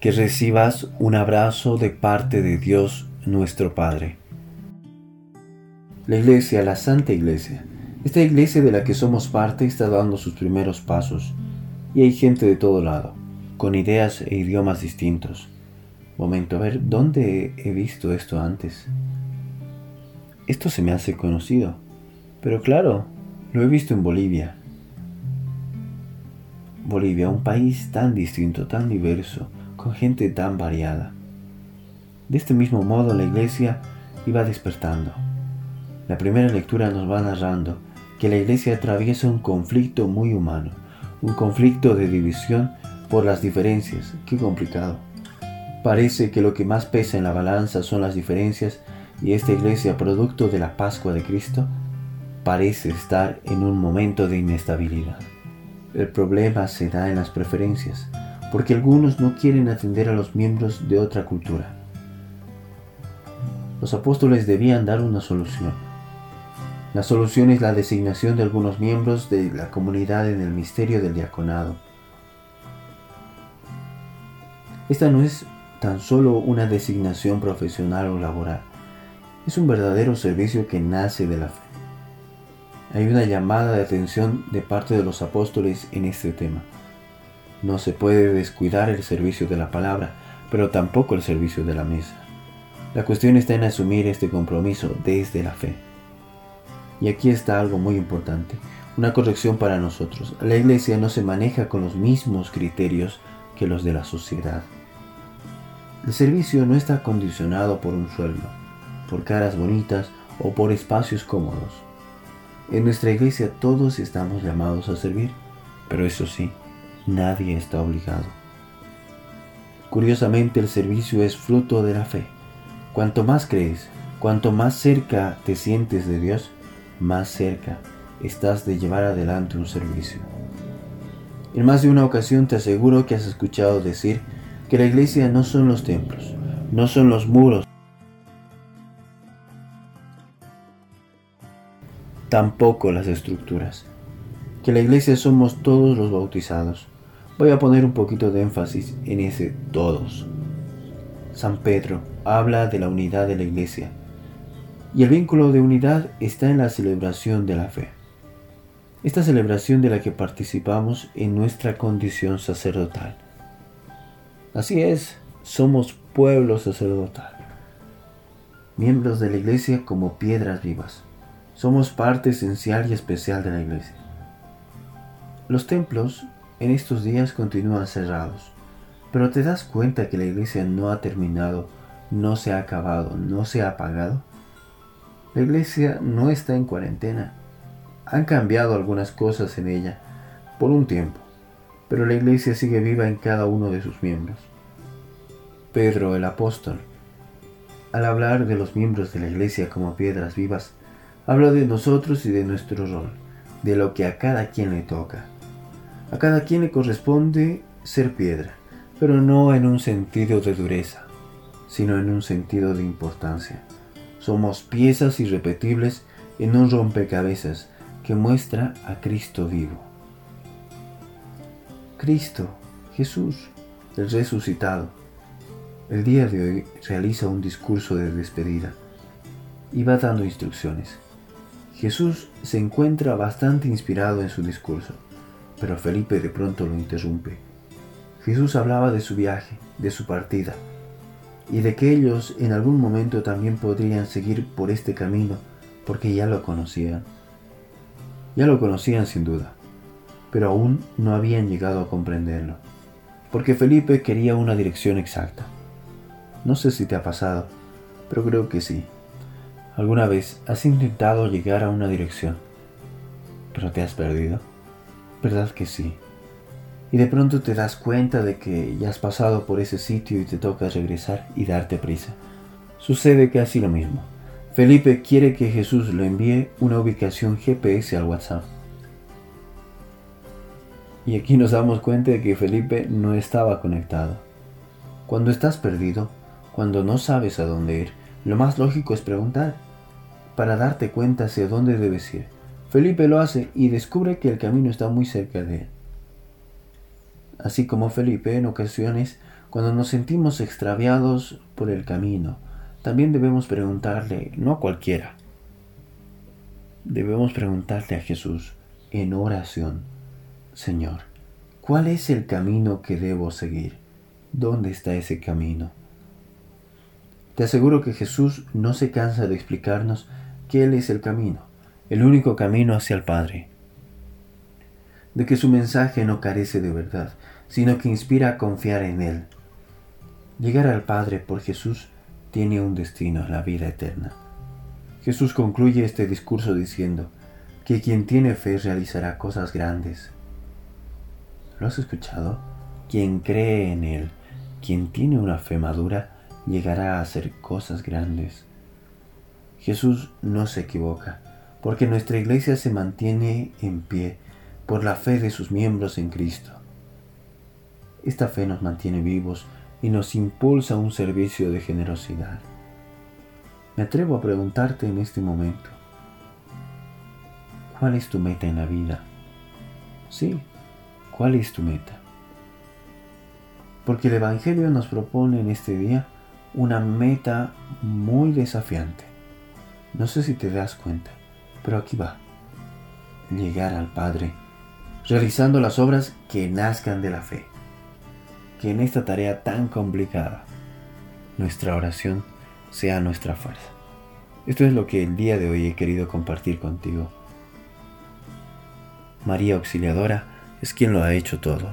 que recibas un abrazo de parte de Dios nuestro Padre. La Iglesia, la Santa Iglesia, esta Iglesia de la que somos parte está dando sus primeros pasos y hay gente de todo lado, con ideas e idiomas distintos. Momento, a ver, ¿dónde he visto esto antes? Esto se me hace conocido, pero claro, lo he visto en Bolivia. Bolivia, un país tan distinto, tan diverso, con gente tan variada. De este mismo modo la iglesia iba despertando. La primera lectura nos va narrando que la iglesia atraviesa un conflicto muy humano, un conflicto de división por las diferencias. Qué complicado. Parece que lo que más pesa en la balanza son las diferencias y esta iglesia, producto de la Pascua de Cristo, parece estar en un momento de inestabilidad. El problema se da en las preferencias, porque algunos no quieren atender a los miembros de otra cultura. Los apóstoles debían dar una solución. La solución es la designación de algunos miembros de la comunidad en el misterio del diaconado. Esta no es tan solo una designación profesional o laboral, es un verdadero servicio que nace de la fe. Hay una llamada de atención de parte de los apóstoles en este tema. No se puede descuidar el servicio de la palabra, pero tampoco el servicio de la mesa. La cuestión está en asumir este compromiso desde la fe. Y aquí está algo muy importante, una corrección para nosotros. La iglesia no se maneja con los mismos criterios que los de la sociedad. El servicio no está condicionado por un sueldo, por caras bonitas o por espacios cómodos. En nuestra iglesia todos estamos llamados a servir, pero eso sí, nadie está obligado. Curiosamente el servicio es fruto de la fe. Cuanto más crees, cuanto más cerca te sientes de Dios, más cerca estás de llevar adelante un servicio. En más de una ocasión te aseguro que has escuchado decir que la iglesia no son los templos, no son los muros, tampoco las estructuras. Que la iglesia somos todos los bautizados. Voy a poner un poquito de énfasis en ese todos. San Pedro habla de la unidad de la iglesia y el vínculo de unidad está en la celebración de la fe. Esta celebración de la que participamos en nuestra condición sacerdotal. Así es, somos pueblo sacerdotal, miembros de la iglesia como piedras vivas. Somos parte esencial y especial de la iglesia. Los templos en estos días continúan cerrados, pero ¿te das cuenta que la iglesia no ha terminado, no se ha acabado, no se ha apagado? La iglesia no está en cuarentena. Han cambiado algunas cosas en ella por un tiempo, pero la iglesia sigue viva en cada uno de sus miembros. Pedro el apóstol, al hablar de los miembros de la iglesia como piedras vivas, Habla de nosotros y de nuestro rol, de lo que a cada quien le toca. A cada quien le corresponde ser piedra, pero no en un sentido de dureza, sino en un sentido de importancia. Somos piezas irrepetibles en un rompecabezas que muestra a Cristo vivo. Cristo, Jesús, el resucitado, el día de hoy realiza un discurso de despedida y va dando instrucciones. Jesús se encuentra bastante inspirado en su discurso, pero Felipe de pronto lo interrumpe. Jesús hablaba de su viaje, de su partida, y de que ellos en algún momento también podrían seguir por este camino porque ya lo conocían. Ya lo conocían sin duda, pero aún no habían llegado a comprenderlo, porque Felipe quería una dirección exacta. No sé si te ha pasado, pero creo que sí. ¿Alguna vez has intentado llegar a una dirección, pero te has perdido? ¿Verdad que sí? Y de pronto te das cuenta de que ya has pasado por ese sitio y te toca regresar y darte prisa. Sucede casi lo mismo. Felipe quiere que Jesús le envíe una ubicación GPS al WhatsApp. Y aquí nos damos cuenta de que Felipe no estaba conectado. Cuando estás perdido, cuando no sabes a dónde ir, lo más lógico es preguntar para darte cuenta hacia dónde debes ir. Felipe lo hace y descubre que el camino está muy cerca de él. Así como Felipe en ocasiones Cuando nos sentimos extraviados por el camino, también debemos preguntarle, no a cualquiera, debemos preguntarle a Jesús en oración, Señor, ¿cuál es el camino que debo seguir? ¿Dónde está ese camino? Te aseguro que Jesús no se cansa de explicarnos que Él es el camino, el único camino hacia el Padre. De que su mensaje no carece de verdad, sino que inspira a confiar en Él. Llegar al Padre por Jesús tiene un destino, la vida eterna. Jesús concluye este discurso diciendo que quien tiene fe realizará cosas grandes. ¿Lo has escuchado? Quien cree en Él, quien tiene una fe madura, llegará a hacer cosas grandes. Jesús no se equivoca, porque nuestra iglesia se mantiene en pie por la fe de sus miembros en Cristo. Esta fe nos mantiene vivos y nos impulsa a un servicio de generosidad. Me atrevo a preguntarte en este momento, ¿cuál es tu meta en la vida? Sí, ¿cuál es tu meta? Porque el Evangelio nos propone en este día una meta muy desafiante. No sé si te das cuenta, pero aquí va. Llegar al Padre, realizando las obras que nazcan de la fe. Que en esta tarea tan complicada, nuestra oración sea nuestra fuerza. Esto es lo que el día de hoy he querido compartir contigo. María Auxiliadora es quien lo ha hecho todo